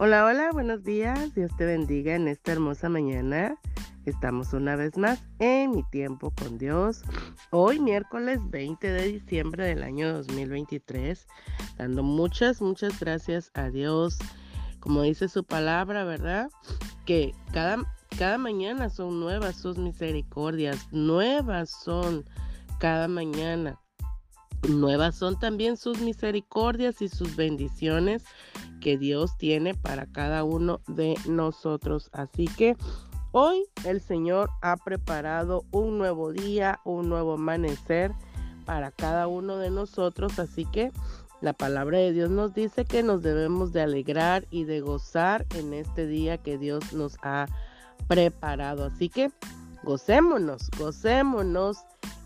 Hola, hola, buenos días. Dios te bendiga en esta hermosa mañana. Estamos una vez más en mi tiempo con Dios. Hoy miércoles 20 de diciembre del año 2023, dando muchas, muchas gracias a Dios. Como dice su palabra, ¿verdad? Que cada, cada mañana son nuevas sus misericordias, nuevas son cada mañana. Nuevas son también sus misericordias y sus bendiciones que Dios tiene para cada uno de nosotros. Así que hoy el Señor ha preparado un nuevo día, un nuevo amanecer para cada uno de nosotros. Así que la palabra de Dios nos dice que nos debemos de alegrar y de gozar en este día que Dios nos ha preparado. Así que gocémonos, gocémonos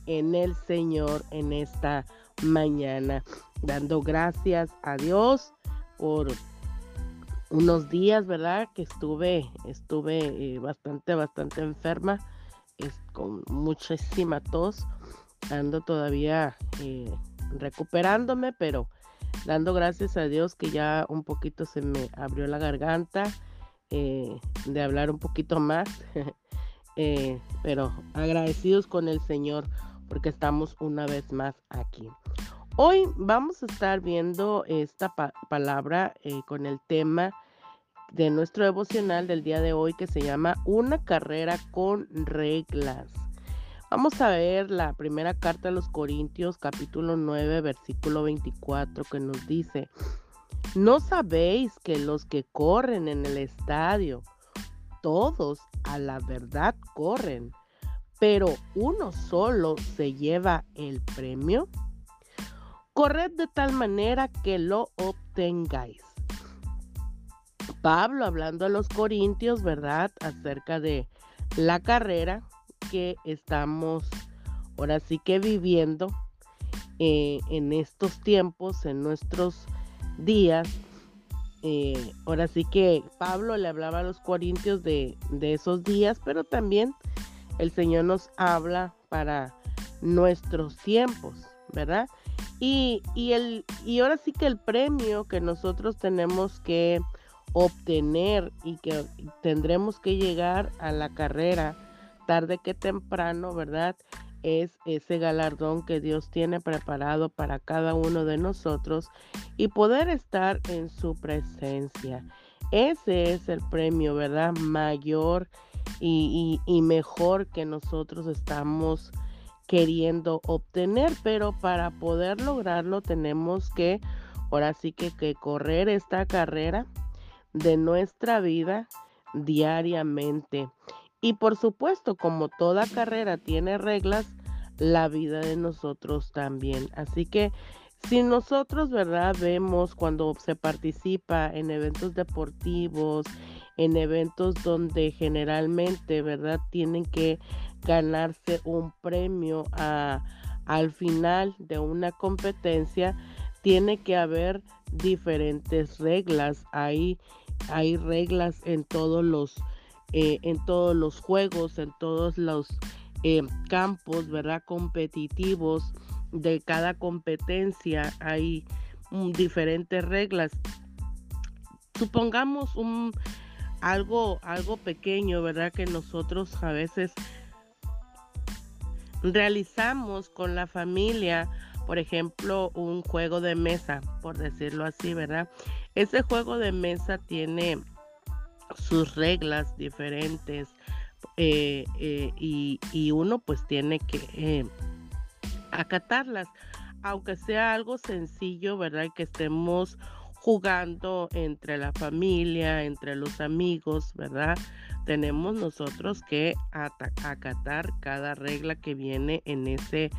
en el Señor en esta mañana, dando gracias a Dios por unos días, ¿verdad? Que estuve, estuve eh, bastante, bastante enferma, con muchísima tos, ando todavía eh, recuperándome, pero dando gracias a Dios que ya un poquito se me abrió la garganta eh, de hablar un poquito más, pero agradecidos con el Señor porque estamos una vez más aquí. Hoy vamos a estar viendo esta palabra eh, con el tema de nuestro devocional del día de hoy que se llama Una carrera con reglas. Vamos a ver la primera carta de los Corintios capítulo 9 versículo 24 que nos dice, ¿no sabéis que los que corren en el estadio, todos a la verdad corren, pero uno solo se lleva el premio? Corred de tal manera que lo obtengáis. Pablo hablando a los corintios, ¿verdad? Acerca de la carrera que estamos ahora sí que viviendo eh, en estos tiempos, en nuestros días. Eh, ahora sí que Pablo le hablaba a los corintios de, de esos días, pero también el Señor nos habla para nuestros tiempos, ¿verdad? Y, el, y ahora sí que el premio que nosotros tenemos que obtener y que tendremos que llegar a la carrera tarde que temprano, ¿verdad? Es ese galardón que Dios tiene preparado para cada uno de nosotros y poder estar en su presencia. Ese es el premio, ¿verdad? Mayor y, mejor que nosotros estamos queriendo obtener, pero para poder lograrlo tenemos que, ahora sí que correr esta carrera de nuestra vida diariamente. Y por supuesto, como toda carrera tiene reglas, la vida de nosotros también. Así que si nosotros, ¿verdad? Vemos cuando se participa en eventos deportivos, en eventos donde generalmente, ¿verdad? Tienen que ganarse un premio al final de una competencia, tiene que haber diferentes reglas. Hay, hay reglas en todos los, eh, en todos los juegos, en todos los eh, campos, ¿verdad? Competitivos de cada competencia. Hay mm, diferentes reglas. Supongamos un algo, algo pequeño, ¿verdad? Que nosotros a veces realizamos con la familia, por ejemplo, un juego de mesa, por decirlo así, ¿verdad? Ese juego de mesa tiene sus reglas diferentes eh, eh, y, uno pues tiene que eh, acatarlas, aunque sea algo sencillo, ¿verdad? Que estemos jugando entre la familia, entre los amigos, ¿verdad? tenemos nosotros que acatar cada regla que viene en ese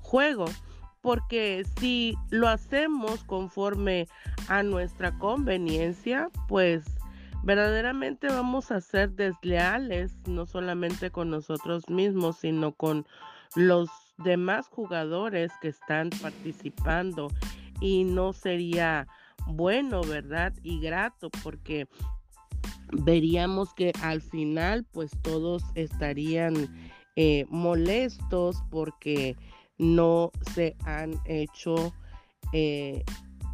juego. Porque si lo hacemos conforme a nuestra conveniencia, pues verdaderamente vamos a ser desleales, no solamente con nosotros mismos, sino con los demás jugadores que están participando. Y no sería bueno, ¿verdad? Y grato porque veríamos que al final pues todos estarían eh, molestos porque no se han hecho eh,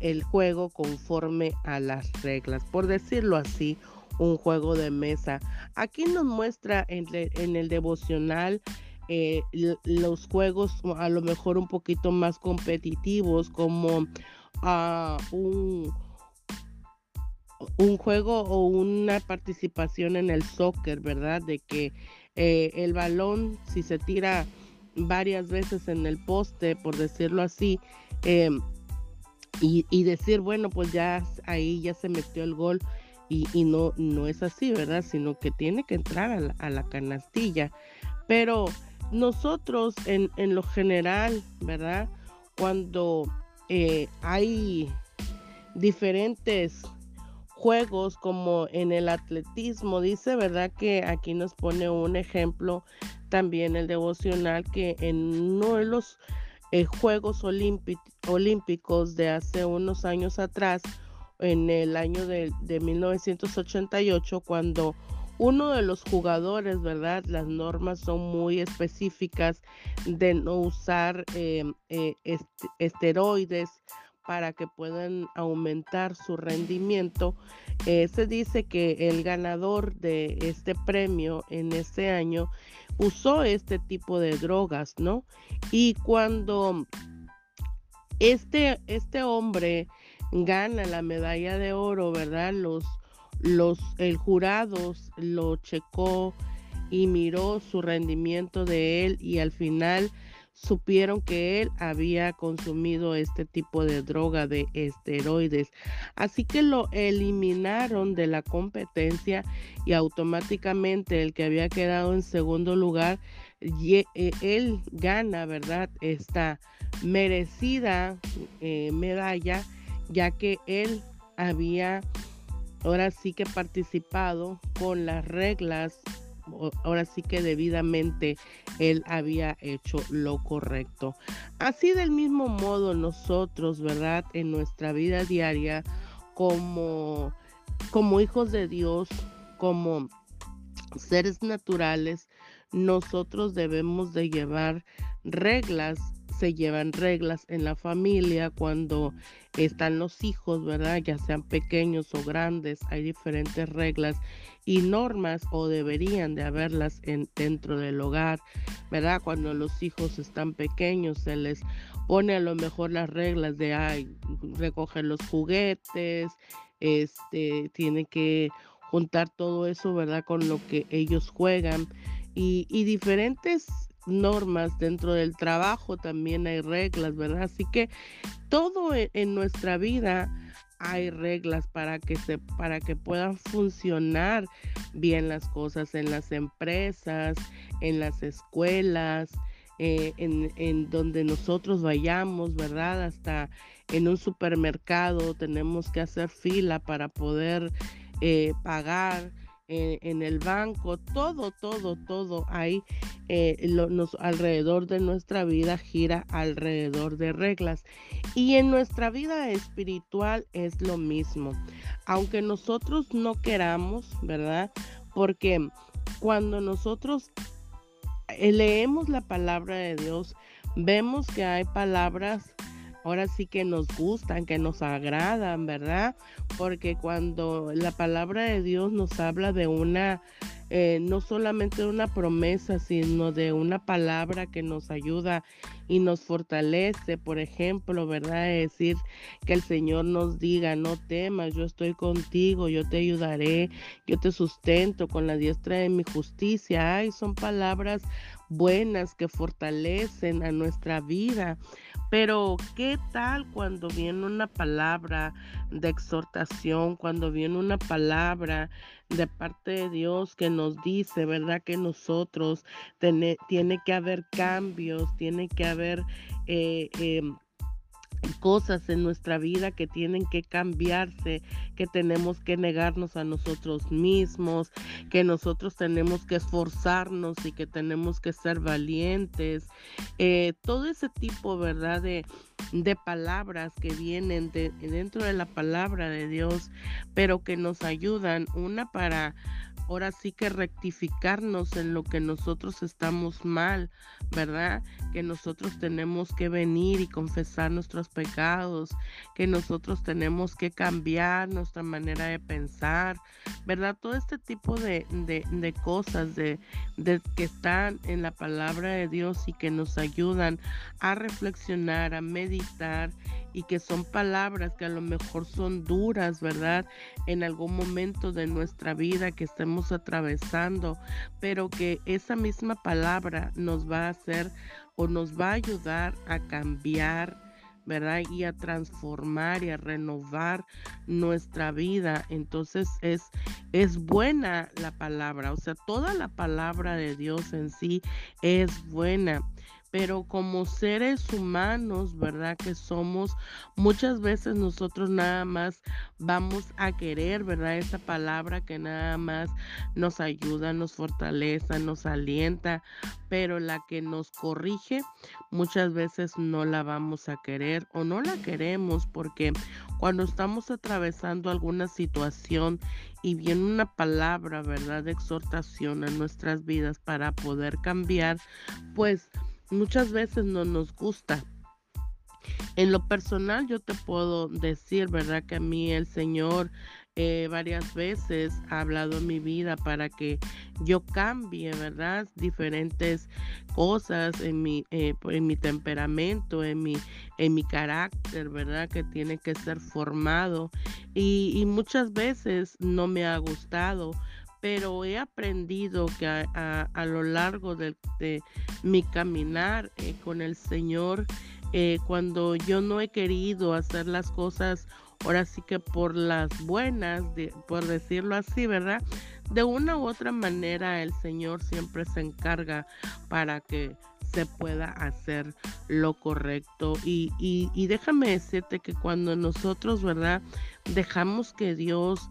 el juego conforme a las reglas, por decirlo así, un juego de mesa. Aquí nos muestra en, el devocional eh, los juegos a lo mejor un poquito más competitivos como uh, un, un juego o una participación en el soccer, ¿verdad? De que eh, el balón, si se tira varias veces en el poste, por decirlo así, em, y, decir, bueno, pues ya ahí ya se metió el gol y, no, no es así, ¿verdad? Sino que tiene que entrar a la, canastilla. Pero nosotros en, en, lo general, ¿verdad? Cuando eh, hay diferentes juegos como en el atletismo, dice, ¿verdad? Que aquí nos pone un ejemplo también el devocional que en uno de los eh, Juegos Olímpicos de hace unos años atrás, en el año de, 1988, cuando uno de los jugadores, ¿verdad? Las normas son muy específicas de no usar em, eh, esteroides para que puedan aumentar su rendimiento. Eh, se dice que el ganador de este premio en ese año usó este tipo de drogas, ¿no? Y cuando este, este hombre gana la medalla de oro, ¿verdad? Los, los, el jurado lo checó y miró su rendimiento de él y al final supieron que él había consumido este tipo de droga de esteroides. Así que lo eliminaron de la competencia y automáticamente el que había quedado en segundo lugar, eh, él gana, ¿verdad? Esta merecida eh, medalla, ya que él había ahora sí que participado con las reglas ahora sí que debidamente él había hecho lo correcto. Así del mismo modo nosotros, ¿verdad? En nuestra vida diaria como como hijos de Dios, como seres naturales, nosotros debemos de llevar reglas se llevan reglas en la familia cuando están los hijos, ¿verdad? Ya sean pequeños o grandes, hay diferentes reglas y normas o deberían de haberlas en, dentro del hogar, ¿verdad? Cuando los hijos están pequeños se les pone a lo mejor las reglas de ay, recoger los juguetes, este, tiene que juntar todo eso, ¿verdad? Con lo que ellos juegan y, y diferentes normas dentro del trabajo también hay reglas, ¿verdad? Así que todo e, en nuestra vida hay reglas para que se para que puedan funcionar bien las cosas en las empresas, en las escuelas, eh, en, en, donde nosotros vayamos, ¿verdad? Hasta en un supermercado tenemos que hacer fila para poder eh, pagar en, el banco, todo, todo, todo ahí eh, nos, alrededor de nuestra vida gira alrededor de reglas. Y en nuestra vida espiritual es lo mismo. Aunque nosotros no queramos, ¿verdad? Porque cuando nosotros eh, leemos la palabra de Dios, vemos que hay palabras ahora sí que nos gustan, que nos agradan, ¿verdad? Porque cuando la palabra de Dios nos habla de una, eh, no solamente de una promesa, sino de una palabra que nos ayuda y nos fortalece, por ejemplo, ¿verdad? Es decir, que el Señor nos diga, no temas, yo estoy contigo, yo te ayudaré, yo te sustento con la diestra de mi justicia. Ay, son palabras buenas que fortalecen a nuestra vida. Pero ¿qué tal cuando viene una palabra de exhortación, cuando viene una palabra de parte de Dios que nos dice, ¿verdad? Que nosotros tiene que haber cambios, tiene que haber... Eh, em, cosas en nuestra vida que tienen que cambiarse, que tenemos que negarnos a nosotros mismos, que nosotros tenemos que esforzarnos y que tenemos que ser valientes. Eh, todo ese tipo, ¿verdad? De, de palabras que vienen dentro de la palabra de Dios, pero que nos ayudan, una para ahora sí que rectificarnos en lo que nosotros estamos mal, ¿verdad? Que nosotros tenemos que venir y confesar nuestros pecados, que nosotros tenemos que cambiar nuestra manera de pensar, ¿verdad? Todo este tipo de, de, cosas de, de que están en la palabra de Dios y que nos ayudan a reflexionar, a meditar y que son palabras que a lo mejor son duras, ¿verdad? En algún momento de nuestra vida que estemos atravesando, pero que esa misma palabra nos va a hacer o nos va a ayudar a cambiar ¿verdad? Y a transformar y a renovar nuestra vida. Entonces es, es buena la palabra, o sea, toda la palabra de Dios en sí es buena pero como seres humanos, ¿verdad? Que somos, muchas veces nosotros nada más vamos a querer, ¿verdad? Esa palabra que nada más nos ayuda, nos fortalece, nos alienta, pero la que nos corrige, muchas veces no la vamos a querer o no la queremos porque cuando estamos atravesando alguna situación y viene una palabra, ¿verdad? De exhortación a nuestras vidas para poder cambiar, pues muchas veces no nos gusta. En lo personal yo te puedo decir, ¿verdad? Que a mí el Señor eh, varias veces ha hablado en mi vida para que yo cambie, ¿verdad? Diferentes cosas en mi, eh, en mi temperamento, en mi, en mi carácter, ¿verdad? Que tiene que ser formado. Y, muchas veces no me ha gustado, pero he aprendido que a, lo largo de, mi caminar eh, con el Señor, eh, cuando yo no he querido hacer las cosas, ahora sí que por las buenas, por decirlo así, ¿verdad? De una u otra manera el Señor siempre se encarga para que se pueda hacer lo correcto. Y, y, y déjame decirte que cuando nosotros, ¿verdad? Dejamos que Dios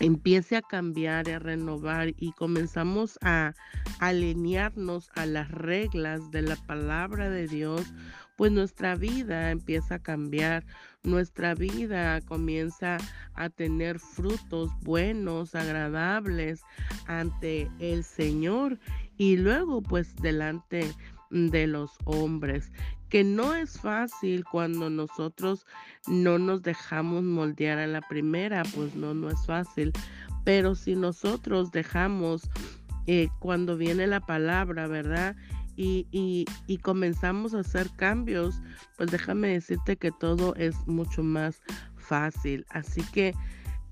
empiece a cambiar, a renovar y comenzamos a alinearnos a las reglas de la palabra de Dios, pues nuestra vida empieza a cambiar, nuestra vida comienza a tener frutos buenos, agradables ante el Señor. Y luego pues delante de los hombres que no es fácil cuando nosotros no nos dejamos moldear a la primera, pues no, no es fácil. Pero si nosotros dejamos eh, cuando viene la palabra, ¿verdad? Y, y, y, comenzamos a hacer cambios, pues déjame decirte que todo es mucho más fácil. Así que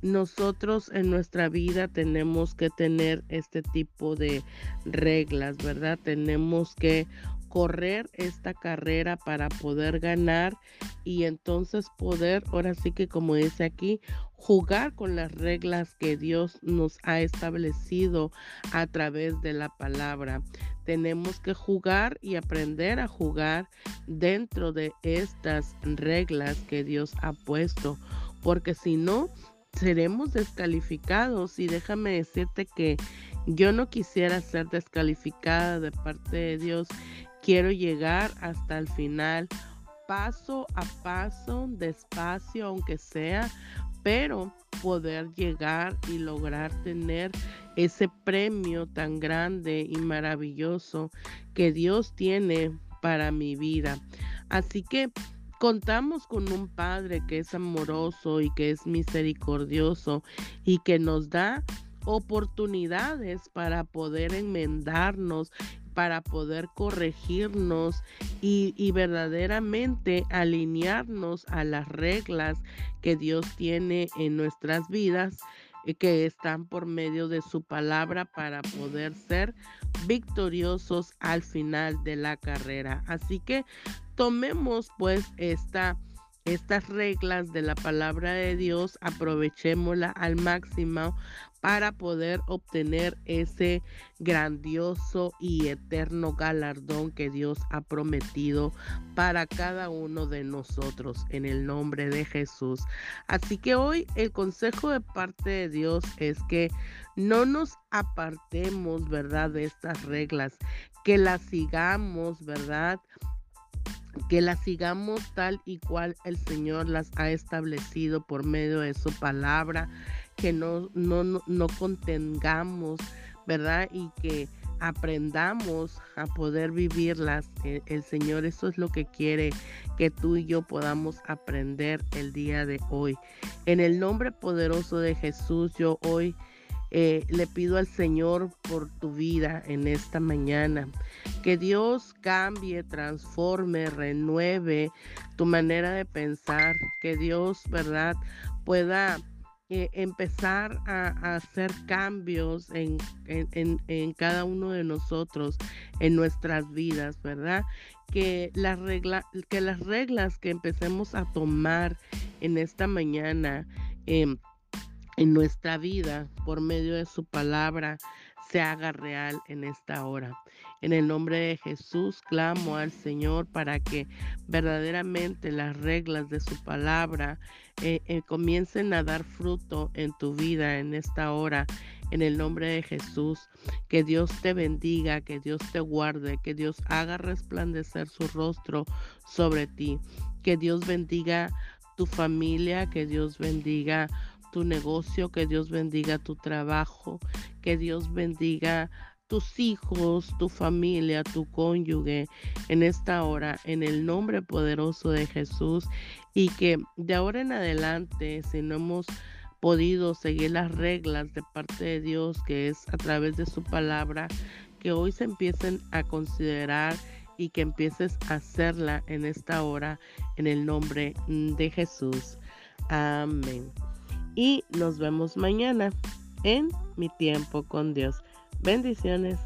nosotros en nuestra vida tenemos que tener este tipo de reglas, ¿verdad? Tenemos que correr esta carrera para poder ganar y entonces poder, ahora sí que como dice aquí, jugar con las reglas que Dios nos ha establecido a través de la palabra. Tenemos que jugar y aprender a jugar dentro de estas reglas que Dios ha puesto, porque si no, seremos descalificados y déjame decirte que yo no quisiera ser descalificada de parte de Dios Quiero llegar hasta el final, paso a paso, despacio, aunque sea, pero poder llegar y lograr tener ese premio tan grande y maravilloso que Dios tiene para mi vida. Así que contamos con un Padre que es amoroso y que es misericordioso y que nos da oportunidades para poder enmendarnos para poder corregirnos y, verdaderamente alinearnos a las reglas que Dios tiene en nuestras vidas que están por medio de su palabra para poder ser victoriosos al final de la carrera. Así que tomemos pues esta estas reglas de la palabra de Dios, aprovechémosla al máximo para poder obtener ese grandioso y eterno galardón que Dios ha prometido para cada uno de nosotros en el nombre de Jesús. Así que hoy el consejo de parte de Dios es que no nos apartemos, ¿verdad? De estas reglas, que las sigamos, ¿verdad? que las sigamos tal y cual el Señor las ha establecido por medio de su palabra, que no, no, no contengamos, ¿verdad? Y que aprendamos a poder vivirlas. El, el, Señor eso es lo que quiere que tú y yo podamos aprender el día de hoy. En el nombre poderoso de Jesús, yo hoy eh, le pido al Señor por tu vida en esta mañana. Que Dios cambie, transforme, renueve tu manera de pensar. Que Dios, ¿verdad?, pueda eh, empezar a, hacer cambios en, en, cada uno de nosotros, en nuestras vidas, ¿verdad? Que las, regla, que las reglas que empecemos a tomar en esta mañana, em, en nuestra vida, por medio de su palabra, se haga real en esta hora. En el nombre de Jesús clamo al Señor para que verdaderamente las reglas de su palabra eh, eh, comiencen a dar fruto en tu vida en esta hora. En el nombre de Jesús, que Dios te bendiga, que Dios te guarde, que Dios haga resplandecer su rostro sobre ti, que Dios bendiga tu familia, que Dios bendiga tu negocio, que Dios bendiga tu trabajo, que Dios bendiga tus hijos, tu familia, tu cónyuge en esta hora, en el nombre poderoso de Jesús, y que de ahora en adelante, si no hemos podido seguir las reglas de parte de Dios, que es a través de su palabra, que hoy se empiecen a considerar y que empieces a hacerla en esta hora, en el nombre de Jesús. Amén y nos vemos mañana en mi tiempo con Dios. Bendiciones.